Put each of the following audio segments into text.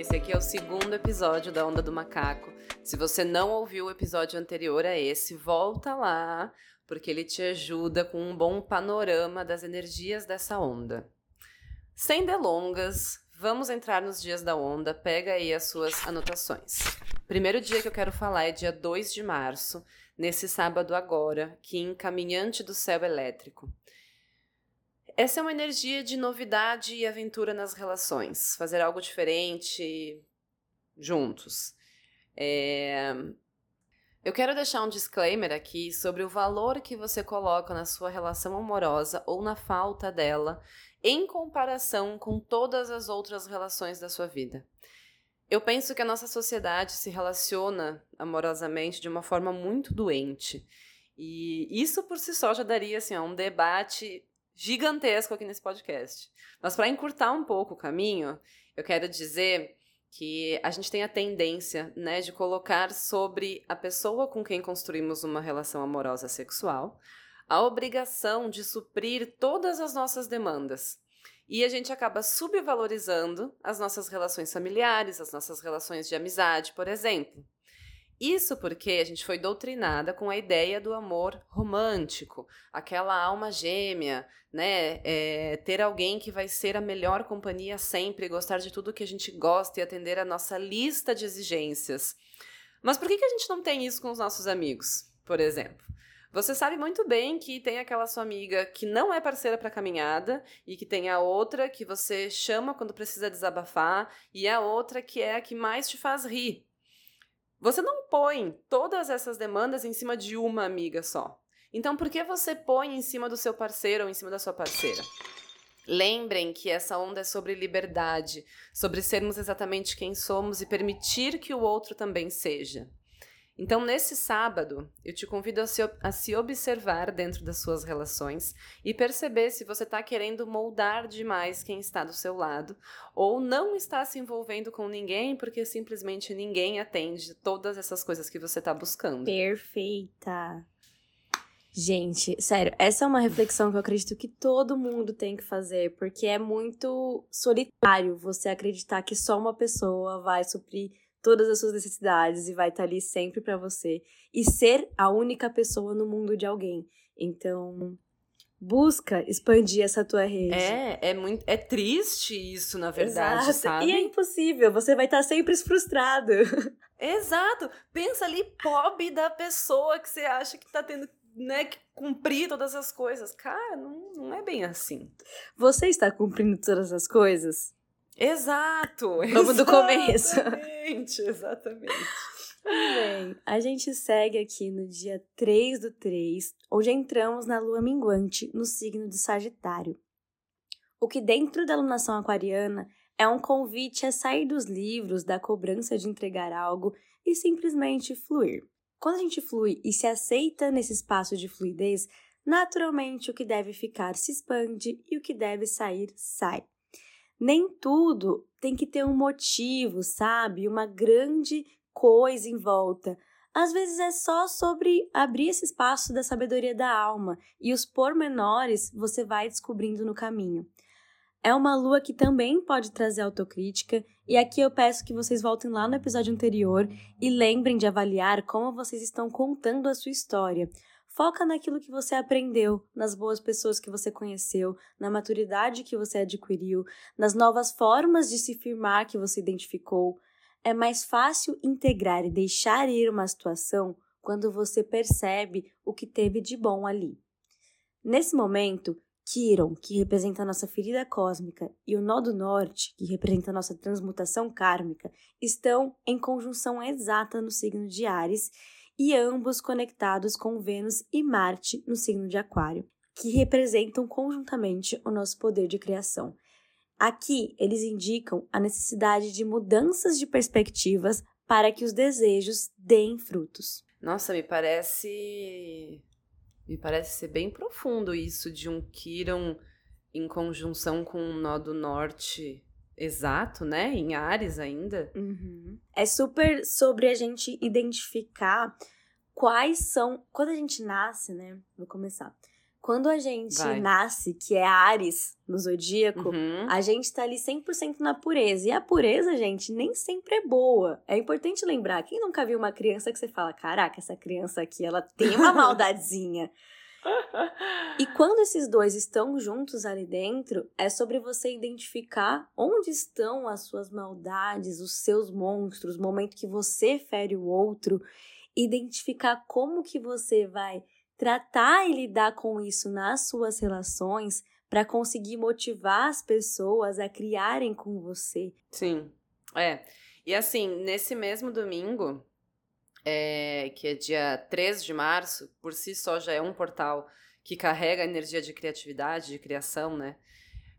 Esse aqui é o segundo episódio da Onda do Macaco. Se você não ouviu o episódio anterior a esse, volta lá, porque ele te ajuda com um bom panorama das energias dessa onda. Sem delongas, vamos entrar nos dias da onda. Pega aí as suas anotações. Primeiro dia que eu quero falar é dia 2 de março, nesse sábado agora, que encaminhante do céu elétrico. Essa é uma energia de novidade e aventura nas relações, fazer algo diferente juntos. É... Eu quero deixar um disclaimer aqui sobre o valor que você coloca na sua relação amorosa ou na falta dela em comparação com todas as outras relações da sua vida. Eu penso que a nossa sociedade se relaciona amorosamente de uma forma muito doente. E isso por si só já daria assim, um debate gigantesco aqui nesse podcast. Mas para encurtar um pouco o caminho, eu quero dizer que a gente tem a tendência, né, de colocar sobre a pessoa com quem construímos uma relação amorosa sexual a obrigação de suprir todas as nossas demandas. E a gente acaba subvalorizando as nossas relações familiares, as nossas relações de amizade, por exemplo. Isso porque a gente foi doutrinada com a ideia do amor romântico, aquela alma gêmea, né? É, ter alguém que vai ser a melhor companhia sempre, gostar de tudo que a gente gosta e atender a nossa lista de exigências. Mas por que, que a gente não tem isso com os nossos amigos, por exemplo? Você sabe muito bem que tem aquela sua amiga que não é parceira para caminhada e que tem a outra que você chama quando precisa desabafar e a outra que é a que mais te faz rir. Você não põe todas essas demandas em cima de uma amiga só. Então, por que você põe em cima do seu parceiro ou em cima da sua parceira? Lembrem que essa onda é sobre liberdade, sobre sermos exatamente quem somos e permitir que o outro também seja. Então, nesse sábado, eu te convido a se, a se observar dentro das suas relações e perceber se você está querendo moldar demais quem está do seu lado ou não está se envolvendo com ninguém porque simplesmente ninguém atende todas essas coisas que você está buscando. Perfeita! Gente, sério, essa é uma reflexão que eu acredito que todo mundo tem que fazer, porque é muito solitário você acreditar que só uma pessoa vai suprir todas as suas necessidades e vai estar ali sempre para você e ser a única pessoa no mundo de alguém. Então, busca expandir essa tua rede. É, é muito é triste isso, na verdade, Exato. sabe? E é impossível, você vai estar sempre frustrado. Exato. Pensa ali, pobre da pessoa que você acha que tá tendo né, que cumprir todas as coisas. Cara, não, não é bem assim. Você está cumprindo todas as coisas? Exato! Vamos do começo. Exatamente, exatamente. Bem, a gente segue aqui no dia 3 do 3, onde entramos na lua minguante no signo de Sagitário. O que dentro da alunação aquariana é um convite a sair dos livros, da cobrança de entregar algo e simplesmente fluir. Quando a gente flui e se aceita nesse espaço de fluidez, naturalmente o que deve ficar se expande e o que deve sair sai nem tudo tem que ter um motivo, sabe? Uma grande coisa em volta. Às vezes é só sobre abrir esse espaço da sabedoria da alma e os pormenores você vai descobrindo no caminho. É uma lua que também pode trazer autocrítica, e aqui eu peço que vocês voltem lá no episódio anterior e lembrem de avaliar como vocês estão contando a sua história. Foca naquilo que você aprendeu, nas boas pessoas que você conheceu, na maturidade que você adquiriu, nas novas formas de se firmar que você identificou. É mais fácil integrar e deixar ir uma situação quando você percebe o que teve de bom ali. Nesse momento, Kiron, que representa a nossa ferida cósmica, e o Nó do Norte, que representa a nossa transmutação kármica, estão em conjunção exata no signo de Ares e ambos conectados com Vênus e Marte no signo de Aquário, que representam conjuntamente o nosso poder de criação. Aqui, eles indicam a necessidade de mudanças de perspectivas para que os desejos deem frutos. Nossa, me parece me parece ser bem profundo isso de um Kiron em conjunção com um nó do norte exato, né? Em Ares ainda. Uhum. É super sobre a gente identificar quais são. Quando a gente nasce, né? Vou começar. Quando a gente Vai. nasce, que é Ares no zodíaco, Uhum. a gente tá ali 100% na pureza. E a pureza, gente, nem sempre é boa. É importante lembrar, quem nunca viu uma criança que você fala, caraca, essa criança aqui, ela tem uma maldadezinha. E quando esses dois estão juntos ali dentro, é sobre você identificar onde estão as suas maldades, os seus monstros, o momento que você fere o outro, identificar como que você vai tratar e lidar com isso nas suas relações para conseguir motivar as pessoas a criarem com você. Sim. É. E assim, nesse mesmo domingo, é, que é dia 3 de março, por si só já é um portal que carrega a energia de criatividade, de criação, né?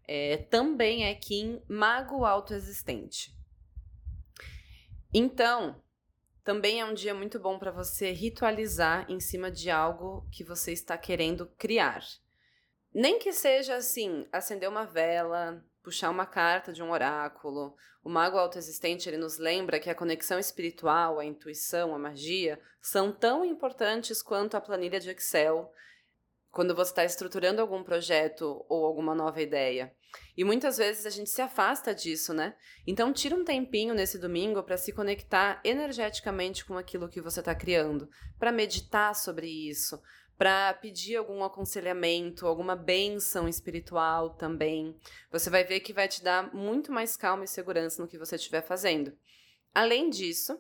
É, também é Kim Mago Autoexistente. Então, também é um dia muito bom para você ritualizar em cima de algo que você está querendo criar. Nem que seja assim, acender uma vela, puxar uma carta de um oráculo. O mago autoexistente, ele nos lembra que a conexão espiritual, a intuição, a magia são tão importantes quanto a planilha de Excel quando você está estruturando algum projeto ou alguma nova ideia. E muitas vezes a gente se afasta disso, né? Então tira um tempinho nesse domingo para se conectar energeticamente com aquilo que você está criando, para meditar sobre isso, para pedir algum aconselhamento, alguma bênção espiritual também. Você vai ver que vai te dar muito mais calma e segurança no que você estiver fazendo. Além disso,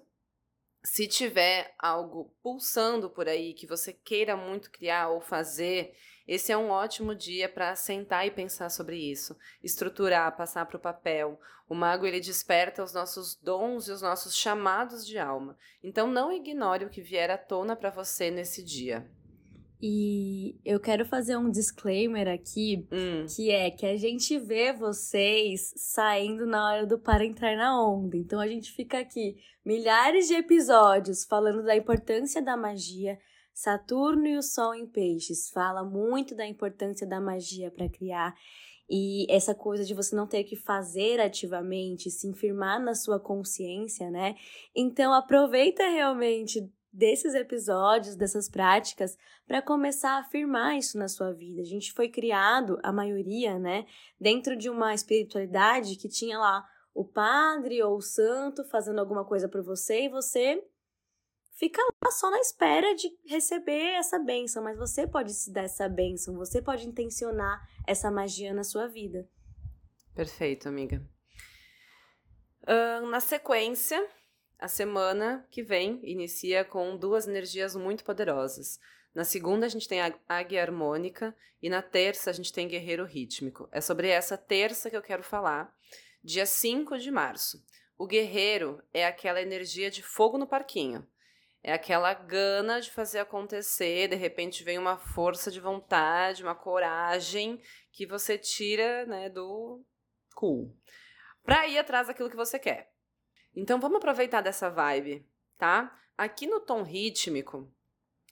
se tiver algo pulsando por aí que você queira muito criar ou fazer, esse é um ótimo dia para sentar e pensar sobre isso, estruturar, passar para o papel. O mago ele desperta os nossos dons e os nossos chamados de alma. Então não ignore o que vier à tona para você nesse dia. E eu quero fazer um disclaimer aqui, Hum, que é que a gente vê vocês saindo na hora do para entrar na onda. Então a gente fica aqui milhares de episódios falando da importância da magia. Saturno e o Sol em Peixes fala muito da importância da magia para criar. E essa coisa de você não ter que fazer ativamente, se firmar na sua consciência, né? Então aproveita realmente desses episódios, dessas práticas, para começar a afirmar isso na sua vida. A gente foi criado, a maioria, né, dentro de uma espiritualidade que tinha lá o padre ou o santo fazendo alguma coisa por você e você fica lá só na espera de receber essa bênção, mas você pode se dar essa bênção, você pode intencionar essa magia na sua vida. perfeito, amiga. Ahn, na sequência, a semana que vem inicia com duas energias muito poderosas. Na segunda, a gente tem a águia harmônica e na terça, a gente tem guerreiro rítmico. É sobre essa terça que eu quero falar, dia 5 de março. O guerreiro é aquela energia de fogo no parquinho. É aquela gana de fazer acontecer, de repente vem uma força de vontade, uma coragem que você tira, né, do cool. Pra ir atrás daquilo que você quer. Então vamos aproveitar dessa vibe, tá? Aqui no tom rítmico,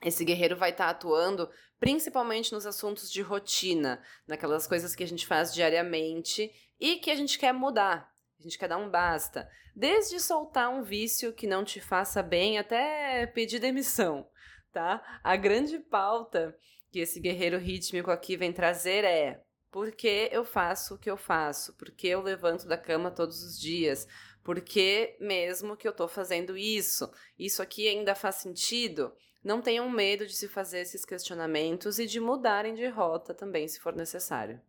esse guerreiro vai estar atuando principalmente nos assuntos de rotina, naquelas coisas que a gente faz diariamente e que a gente quer mudar. A gente quer dar um basta. Desde soltar um vício que não te faça bem até pedir demissão, tá? A grande pauta que esse guerreiro rítmico aqui vem trazer é por que eu faço o que eu faço? Por que eu levanto da cama todos os dias? Por que mesmo que eu tô fazendo isso? Isso aqui ainda faz sentido? Não tenham medo de se fazer esses questionamentos e de mudarem de rota também, se for necessário.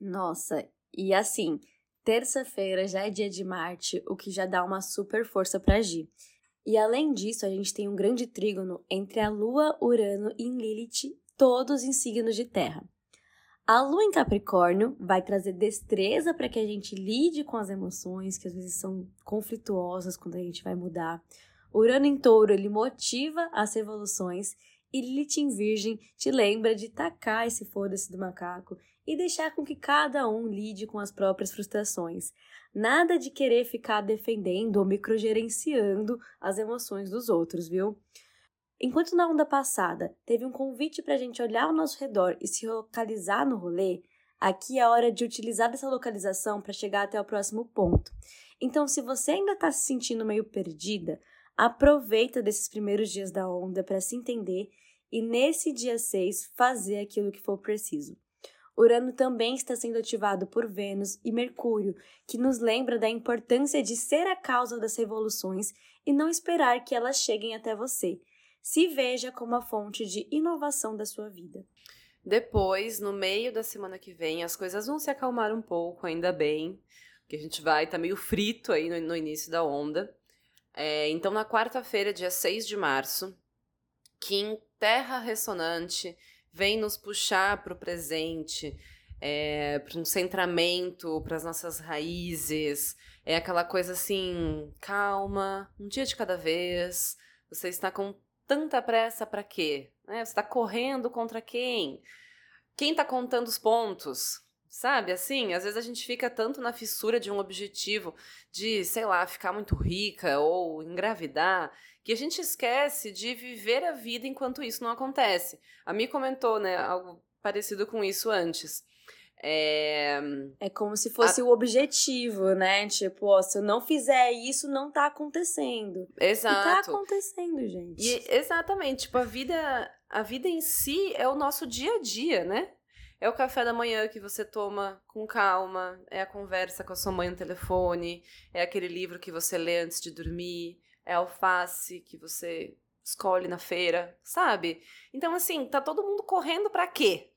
Nossa, e assim, terça-feira já é dia de Marte, o que já dá uma super força para agir. E além disso, a gente tem um grande trígono entre a Lua, Urano e Lilith, todos em signos de terra. A Lua em Capricórnio vai trazer destreza para que a gente lide com as emoções, que às vezes são conflituosas quando a gente vai mudar. Urano em Touro, ele motiva as revoluções. E Lilith em Virgem te lembra de tacar esse foda-se do macaco e deixar com que cada um lide com as próprias frustrações. Nada de querer ficar defendendo ou microgerenciando as emoções dos outros, viu? Enquanto na onda passada teve um convite para a gente olhar ao nosso redor e se localizar no rolê, aqui é a hora de utilizar essa localização para chegar até o próximo ponto. Então, se você ainda está se sentindo meio perdida, aproveita desses primeiros dias da onda para se entender e nesse dia 6 fazer aquilo que for preciso. Urano também está sendo ativado por Vênus e Mercúrio, que nos lembra da importância de ser a causa das revoluções e não esperar que elas cheguem até você. Se veja como a fonte de inovação da sua vida. Depois, no meio da semana que vem, as coisas vão se acalmar um pouco, ainda bem, porque a gente vai tá meio frito aí no, no início da onda. É, então, na quarta-feira, dia 6 de março, Kim Terra Ressonante vem nos puxar para o presente, é, para um centramento, para as nossas raízes. É aquela coisa assim, calma, um dia de cada vez. Você está com tanta pressa para quê? Né? Você está correndo contra quem? Quem está contando os pontos? Sabe, assim, às vezes a gente fica tanto na fissura de um objetivo de, sei lá, ficar muito rica ou engravidar, que a gente esquece de viver a vida enquanto isso não acontece. A Mi comentou, né, algo parecido com isso antes. É, é como se fosse a... o objetivo, né? Tipo, ó, se eu não fizer isso, não tá acontecendo. Exato. E tá acontecendo, gente. E, exatamente. Tipo, a vida, a vida em si é o nosso dia a dia, né? É o café da manhã que você toma com calma, é a conversa com a sua mãe no telefone, é aquele livro que você lê antes de dormir, é a alface que você escolhe na feira, sabe? Então, assim, tá todo mundo correndo para quê?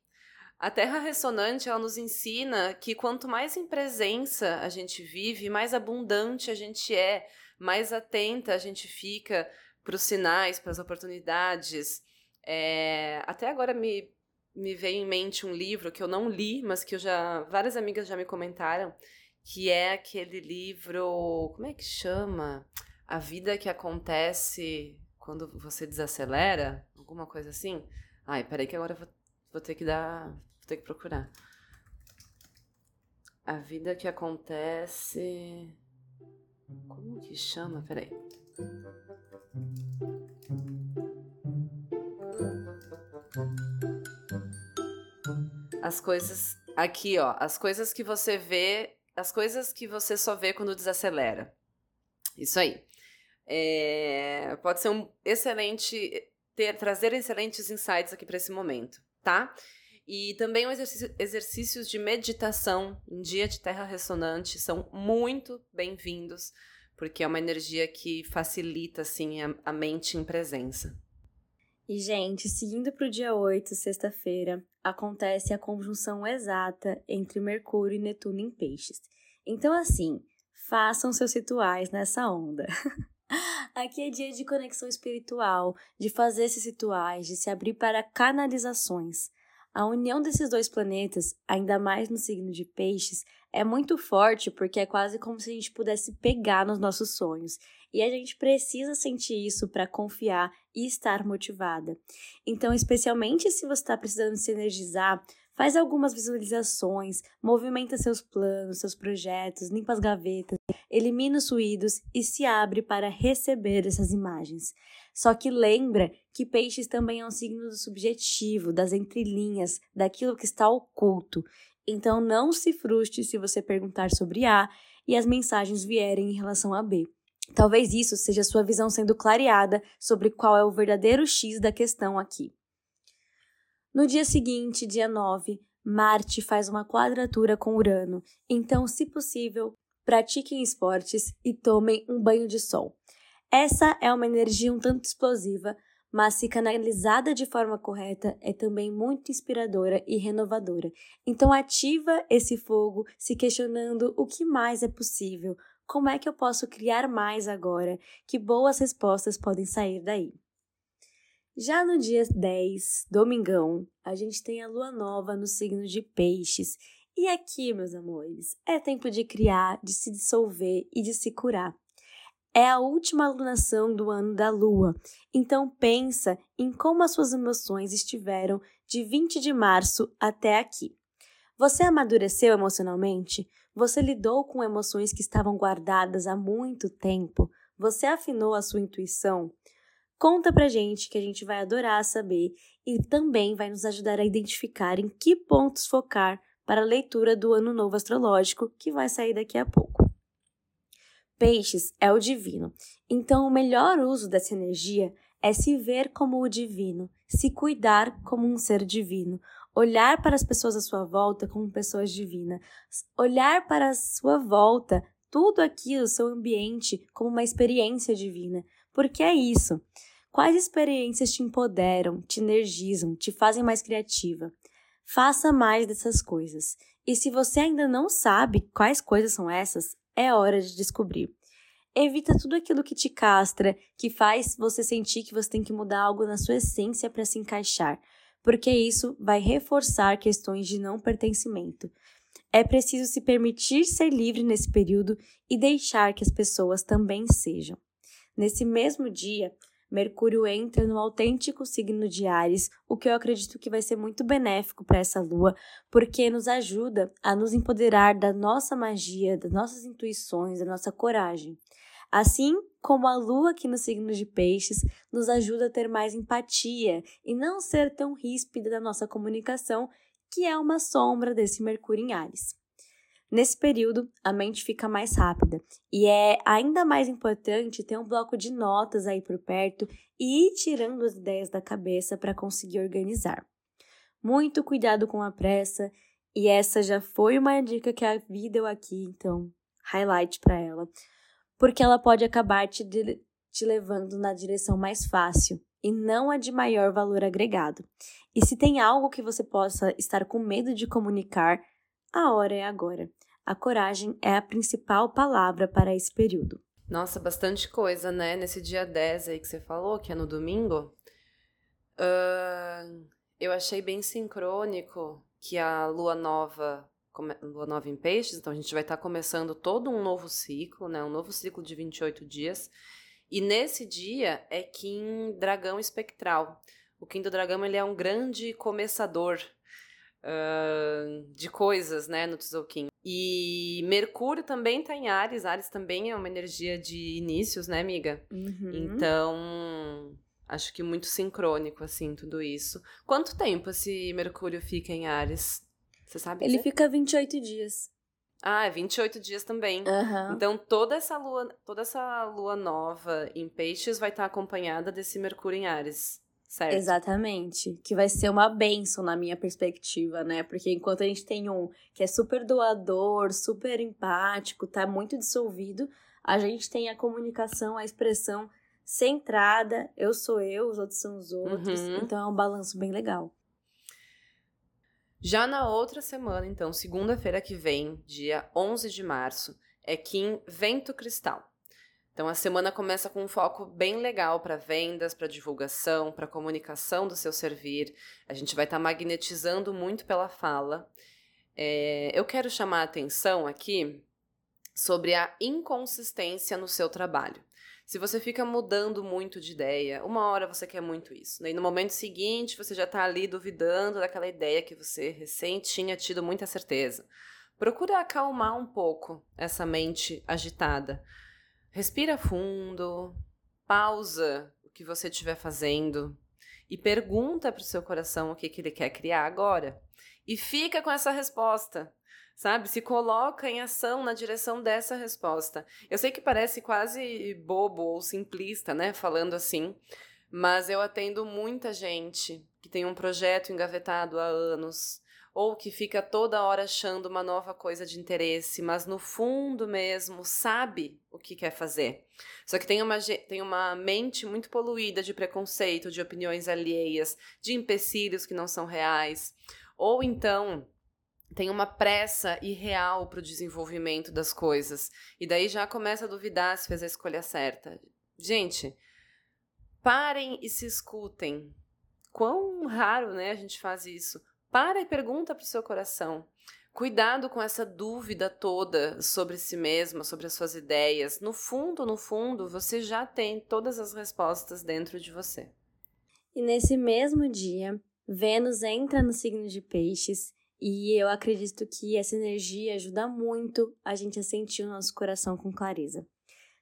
A Terra Ressonante, ela nos ensina que quanto mais em presença a gente vive, mais abundante a gente é, mais atenta a gente fica para os sinais, para as oportunidades. É, até agora me, me veio em mente um livro que eu não li, mas que eu já várias amigas já me comentaram, que é aquele livro, como é que chama? A vida que acontece quando você desacelera, alguma coisa assim. Ai, peraí que agora eu vou, vou ter que dar Vou ter que procurar. A vida que acontece. Como que chama? Peraí. As coisas. Aqui, ó. As coisas que você vê. As coisas que você só vê quando desacelera. Isso aí. É, pode ser um excelente. Ter, trazer excelentes insights aqui para esse momento, tá? E também os exercício, exercícios de meditação em dia de terra ressonante são muito bem-vindos, porque é uma energia que facilita assim a, a mente em presença. E, gente, seguindo para o dia 8, sexta-feira, acontece a conjunção exata entre Mercúrio e Netuno em Peixes. Então, assim, façam seus rituais nessa onda. Aqui é dia de conexão espiritual, de fazer esses rituais, de se abrir para canalizações. A união desses dois planetas, ainda mais no signo de Peixes, é muito forte porque é quase como se a gente pudesse pegar nos nossos sonhos. E a gente precisa sentir isso para confiar e estar motivada. Então, especialmente se você está precisando se energizar, faz algumas visualizações, movimenta seus planos, seus projetos, limpa as gavetas, elimina os ruídos e se abre para receber essas imagens. Só que lembra que peixes também é um signo do subjetivo, das entrelinhas, daquilo que está oculto. Então não se frustre se você perguntar sobre A e as mensagens vierem em relação a B. Talvez isso seja sua visão sendo clareada sobre qual é o verdadeiro X da questão aqui. No dia seguinte, dia 9, Marte faz uma quadratura com Urano, então, se possível, pratiquem esportes e tomem um banho de sol. Essa é uma energia um tanto explosiva, mas se canalizada de forma correta é também muito inspiradora e renovadora. Então ativa esse fogo se questionando o que mais é possível, como é que eu posso criar mais agora, que boas respostas podem sair daí. Já no dia 10, domingão, a gente tem a lua nova no signo de Peixes. E aqui, meus amores, é tempo de criar, de se dissolver e de se curar é a última alunação do ano da lua. Então pensa em como as suas emoções estiveram de 20 de março até aqui. Você amadureceu emocionalmente? Você lidou com emoções que estavam guardadas há muito tempo? Você afinou a sua intuição? Conta pra gente que a gente vai adorar saber e também vai nos ajudar a identificar em que pontos focar para a leitura do ano novo astrológico que vai sair daqui a pouco. Peixes é o divino. Então, o melhor uso dessa energia é se ver como o divino, se cuidar como um ser divino, olhar para as pessoas à sua volta como pessoas divinas, olhar para a sua volta, tudo aquilo, seu ambiente, como uma experiência divina. Porque é isso. Quais experiências te empoderam, te energizam, te fazem mais criativa? Faça mais dessas coisas. E se você ainda não sabe quais coisas são essas, é hora de descobrir. Evita tudo aquilo que te castra, que faz você sentir que você tem que mudar algo na sua essência para se encaixar porque isso vai reforçar questões de não pertencimento. É preciso se permitir ser livre nesse período e deixar que as pessoas também sejam. Nesse mesmo dia, Mercúrio entra no autêntico signo de Ares, o que eu acredito que vai ser muito benéfico para essa lua, porque nos ajuda a nos empoderar da nossa magia, das nossas intuições, da nossa coragem. Assim como a lua aqui no signo de Peixes nos ajuda a ter mais empatia e não ser tão ríspida na nossa comunicação, que é uma sombra desse Mercúrio em Ares. Nesse período, a mente fica mais rápida e é ainda mais importante ter um bloco de notas aí por perto e ir tirando as ideias da cabeça para conseguir organizar. Muito cuidado com a pressa, e essa já foi uma dica que a vida deu aqui, então highlight para ela porque ela pode acabar te, te levando na direção mais fácil e não a de maior valor agregado. E se tem algo que você possa estar com medo de comunicar, a hora é agora. A coragem é a principal palavra para esse período. Nossa, bastante coisa, né? Nesse dia 10 aí que você falou, que é no domingo. Uh, eu achei bem sincrônico que a lua nova lua nova em peixes, então a gente vai estar tá começando todo um novo ciclo, né? Um novo ciclo de 28 dias. E nesse dia é Kim Dragão Espectral. O Kim do Dragão ele é um grande começador uh, de coisas, né, no Tzolk'in. E Mercúrio também está em Ares. Ares também é uma energia de inícios, né, amiga? Uhum. Então, acho que muito sincrônico, assim, tudo isso. Quanto tempo esse Mercúrio fica em Ares? Você sabe? Ele dizer? fica 28 dias. Ah, é 28 dias também. Uhum. Então toda essa lua, toda essa lua nova em Peixes vai estar acompanhada desse Mercúrio em Ares. Certo. Exatamente. Que vai ser uma benção na minha perspectiva, né? Porque enquanto a gente tem um que é super doador, super empático, tá muito dissolvido, a gente tem a comunicação, a expressão centrada, eu sou eu, os outros são os outros. Uhum. Então é um balanço bem legal. Já na outra semana, então, segunda-feira que vem, dia 11 de março, é Kim Vento Cristal. Então a semana começa com um foco bem legal para vendas, para divulgação, para comunicação do seu servir. A gente vai estar tá magnetizando muito pela fala. É, eu quero chamar a atenção aqui sobre a inconsistência no seu trabalho. Se você fica mudando muito de ideia, uma hora você quer muito isso, né? e no momento seguinte você já está ali duvidando daquela ideia que você recém tinha tido muita certeza. Procura acalmar um pouco essa mente agitada. Respira fundo, pausa o que você estiver fazendo e pergunta para o seu coração o que, que ele quer criar agora. E fica com essa resposta sabe? Se coloca em ação na direção dessa resposta. Eu sei que parece quase bobo ou simplista, né, falando assim, mas eu atendo muita gente que tem um projeto engavetado há anos ou que fica toda hora achando uma nova coisa de interesse, mas no fundo mesmo sabe o que quer fazer. Só que tem uma, tem uma mente muito poluída de preconceito, de opiniões alheias, de empecilhos que não são reais. Ou então tem uma pressa irreal para o desenvolvimento das coisas. E daí já começa a duvidar se fez a escolha certa. Gente, parem e se escutem. Quão raro, né, a gente faz isso. Para e pergunta para o seu coração. Cuidado com essa dúvida toda sobre si mesma, sobre as suas ideias. No fundo, no fundo, você já tem todas as respostas dentro de você. E nesse mesmo dia, Vênus entra no signo de Peixes e eu acredito que essa energia ajuda muito a gente a sentir o nosso coração com clareza.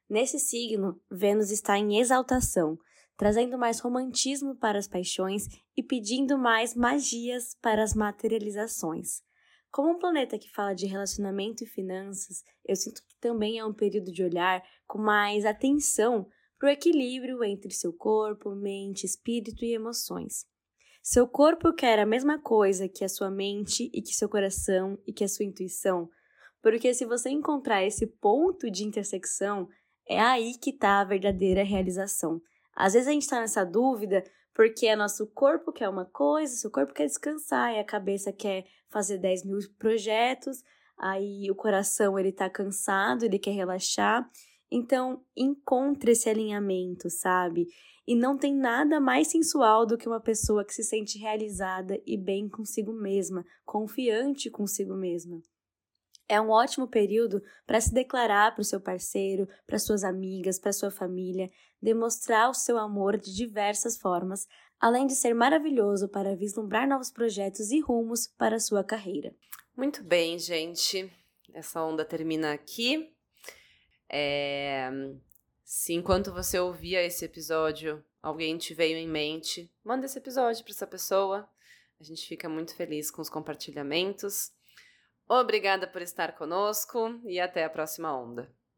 Nesse signo, Vênus está em exaltação, trazendo mais romantismo para as paixões e pedindo mais magias para as materializações. Como um planeta que fala de relacionamento e finanças, eu sinto que também é um período de olhar com mais atenção para o equilíbrio entre seu corpo, mente, espírito e emoções. Seu corpo quer a mesma coisa que a sua mente e que seu coração e que a sua intuição? Porque se você encontrar esse ponto de intersecção, é aí que está a verdadeira realização. Às vezes a gente está nessa dúvida porque é nosso corpo quer uma coisa, seu corpo quer descansar e a cabeça quer fazer 10 mil projetos, aí o coração ele tá cansado, ele quer relaxar. Então, encontre esse alinhamento, sabe? E não tem nada mais sensual do que uma pessoa que se sente realizada e bem consigo mesma, confiante consigo mesma. É um ótimo período para se declarar para o seu parceiro, para suas amigas, para sua família, demonstrar o seu amor de diversas formas, além de ser maravilhoso para vislumbrar novos projetos e rumos para a sua carreira. Muito bem, gente. Essa onda termina aqui. É... Se enquanto você ouvia esse episódio, alguém te veio em mente, manda esse episódio para essa pessoa. A gente fica muito feliz com os compartilhamentos. Obrigada por estar conosco e até a próxima onda.